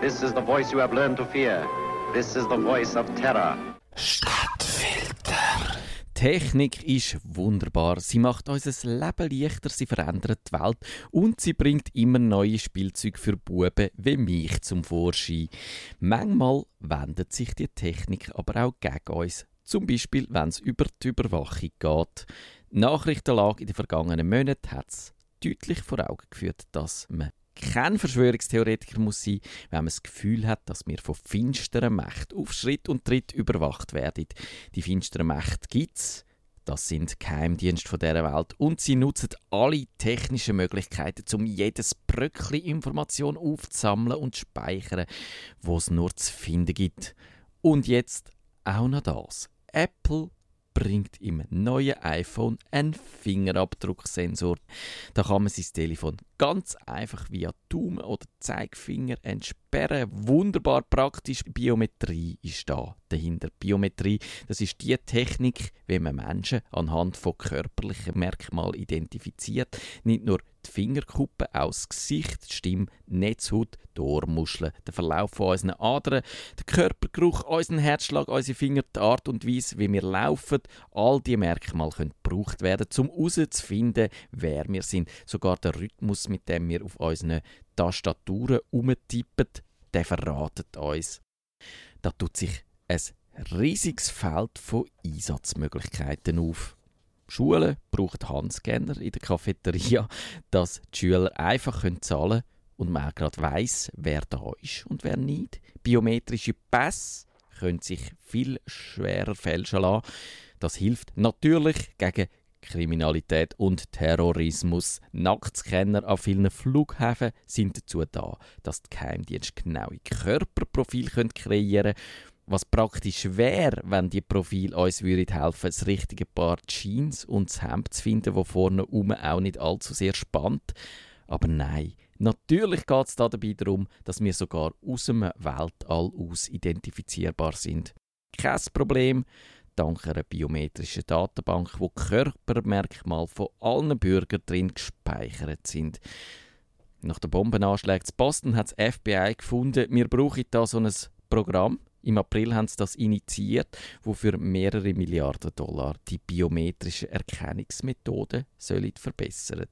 This is the voice you have learned to fear. This is the voice of terror. Stadtfilter. Technik ist wunderbar. Sie macht unser Leben leichter, sie verändert die Welt und sie bringt immer neue Spielzeuge für Buben wie mich zum Vorschein. Manchmal wendet sich die Technik aber auch gegen uns. Zum Beispiel, wenn es über die Überwachung geht. Die Nachrichtenlage in den vergangenen Monaten hat es deutlich vor Augen geführt, dass man kein Verschwörungstheoretiker muss sein, wenn man das Gefühl hat, dass wir von finsteren Mächten auf Schritt und Tritt überwacht werden. Die finsteren Mächte gibt es. Das sind Geheimdienste von dieser Welt und sie nutzen alle technischen Möglichkeiten, um jedes Bröckchen Information aufzusammeln und zu speichern, wo es nur zu finden gibt. Und jetzt auch noch das. Apple bringt im neuen iPhone einen Fingerabdrucksensor. Da kann man sein Telefon ganz einfach via Daumen oder Zeigefinger entsperren. Wunderbar praktisch. Biometrie ist da dahinter. Biometrie, das ist die Technik, wie man Menschen anhand von körperlichen Merkmalen identifiziert. Nicht nur die Fingerkuppe, auch das Gesicht, die Stimme, die Netzhaut, die Ohrmuscheln, der Verlauf von unseren Adern, der Körpergeruch, unseren Herzschlag, unsere Finger, die Art und Weise, wie wir laufen, all diese Merkmale können gebraucht werden, um herauszufinden, wer wir sind. Sogar der Rhythmus, mit dem wir auf unseren Tastaturen umtippen, der verratet uns. Da tut sich ein riesiges Feld von Einsatzmöglichkeiten auf. Schulen brauchen Handscanner in der Cafeteria, dass die Schüler einfach zahlen können und man auch gerade weiss, wer da ist und wer nicht. Biometrische Pässe können sich viel schwerer fälschen lassen. Das hilft natürlich gegen Kriminalität und Terrorismus. Nacktscanner an vielen Flughäfen sind dazu da, dass die Geheimdienste genaue Körperprofile kreieren können was praktisch wäre, wenn die Profil uns würde helfen, das richtige Paar Jeans und das Hemd zu finden, wo vorne um auch nicht allzu sehr spannt. Aber nein, natürlich geht es da dabei darum, dass wir sogar aus dem Weltall aus identifizierbar sind. Kein Problem, dank einer biometrischen Datenbank, wo Körpermerkmale von allen Bürgern drin gespeichert sind. Nach den Bombenanschlägen zu Boston hat das FBI gefunden, wir brauchen da so ein Programm, im April haben sie das initiiert, wo für mehrere Milliarden Dollar die biometrische Erkennungsmethode verbessern.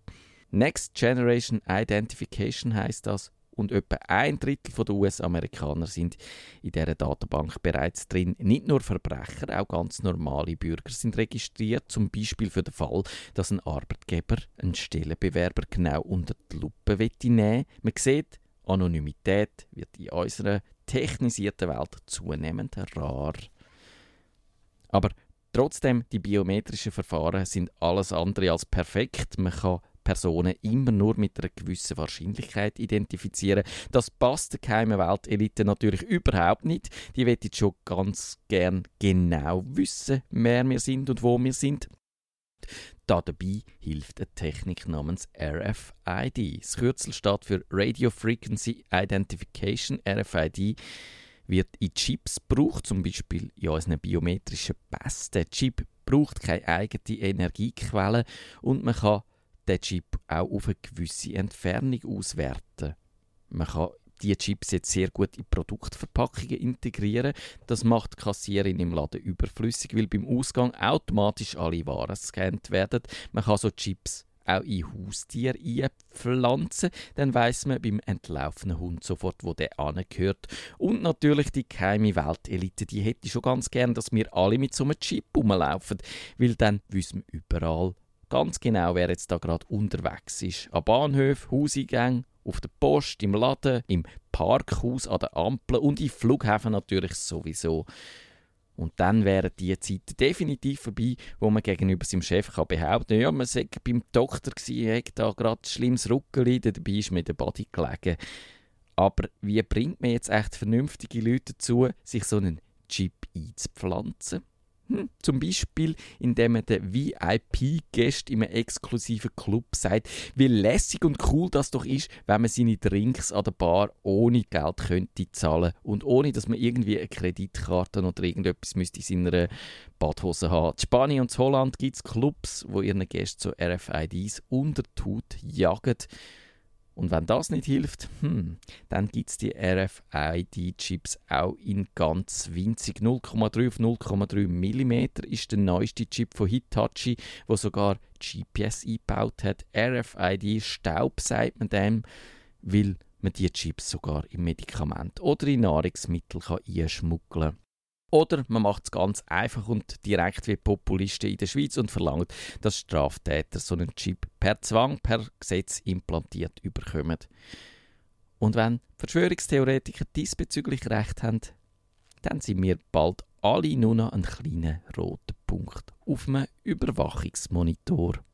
Next Generation Identification heißt das und etwa ein Drittel der US-Amerikaner sind in dieser Datenbank bereits drin. Nicht nur Verbrecher, auch ganz normale Bürger sind registriert, zum Beispiel für den Fall, dass ein Arbeitgeber einen Stellenbewerber genau unter die Lupe nehmen will. Man sieht, Anonymität wird in unserer technisierten Welt zunehmend rar. Aber trotzdem, die biometrischen Verfahren sind alles andere als perfekt. Man kann Personen immer nur mit einer gewissen Wahrscheinlichkeit identifizieren. Das passt der geheimen Weltelite natürlich überhaupt nicht. Die wird schon ganz gern genau wissen, wer wir sind und wo wir sind. Da dabei hilft eine Technik namens RFID. Das Kürzel steht für Radio Frequency Identification. RFID wird in Chips gebraucht, zum Beispiel in unseren biometrischen Pässen. Der Chip braucht keine eigene Energiequelle und man kann den Chip auch auf eine gewisse Entfernung auswerten. Man kann die Chips jetzt sehr gut in Produktverpackungen integrieren. Das macht die Kassiererin im Laden überflüssig, weil beim Ausgang automatisch alle Waren gescannt werden. Man kann so Chips auch in Haustiere einpflanzen, dann weiß man beim entlaufenen Hund sofort, wo der angehört. Und natürlich die geheime Weltelite, die hätte schon ganz gern, dass wir alle mit so einem Chip rumlaufen, weil dann wissen wir überall ganz genau, wer jetzt da gerade unterwegs ist. An Bahnhöfen, Hauseingängen, auf der Post, im Laden, im Parkhaus, an der Ampel und im Flughafen natürlich sowieso. Und dann wären die Zeiten definitiv vorbei, wo man gegenüber seinem Chef kann behaupten ja, man sei beim Doktor gewesen, hat da gerade schlimmes Ruckeli, dabei ist mir der Body gelegen. Aber wie bringt man jetzt echt vernünftige Leute dazu, sich so einen Chip einzupflanzen? Hm, zum Beispiel, indem man den VIP-Gäst in einem exklusiven Club sagt, wie lässig und cool das doch ist, wenn man seine Drinks an der Bar ohne Geld könnte zahlen und ohne, dass man irgendwie eine Kreditkarte oder irgendetwas müsste in seiner Badhose haben. In Spanien und Holland gibt es Clubs, wo ihren Gästen so RFIDs unter die Haut jagen Und wenn das nicht hilft, hm, dann gibt es die RFID-Chips auch in ganz winzig. 0,3 auf 0,3 mm ist der neueste Chip von Hitachi, wo sogar GPS eingebaut hat. RFID-Staub sagt man dem, weil man die Chips sogar in Medikament oder in Nahrungsmittel einschmuggeln kann. Oder man macht es ganz einfach und direkt wie Populisten in der Schweiz und verlangt, dass Straftäter so einen Chip per Zwang, per Gesetz implantiert überkommen. Und wenn Verschwörungstheoretiker diesbezüglich recht haben, dann sind wir bald alle nur noch einen kleinen roten Punkt auf einem Überwachungsmonitor.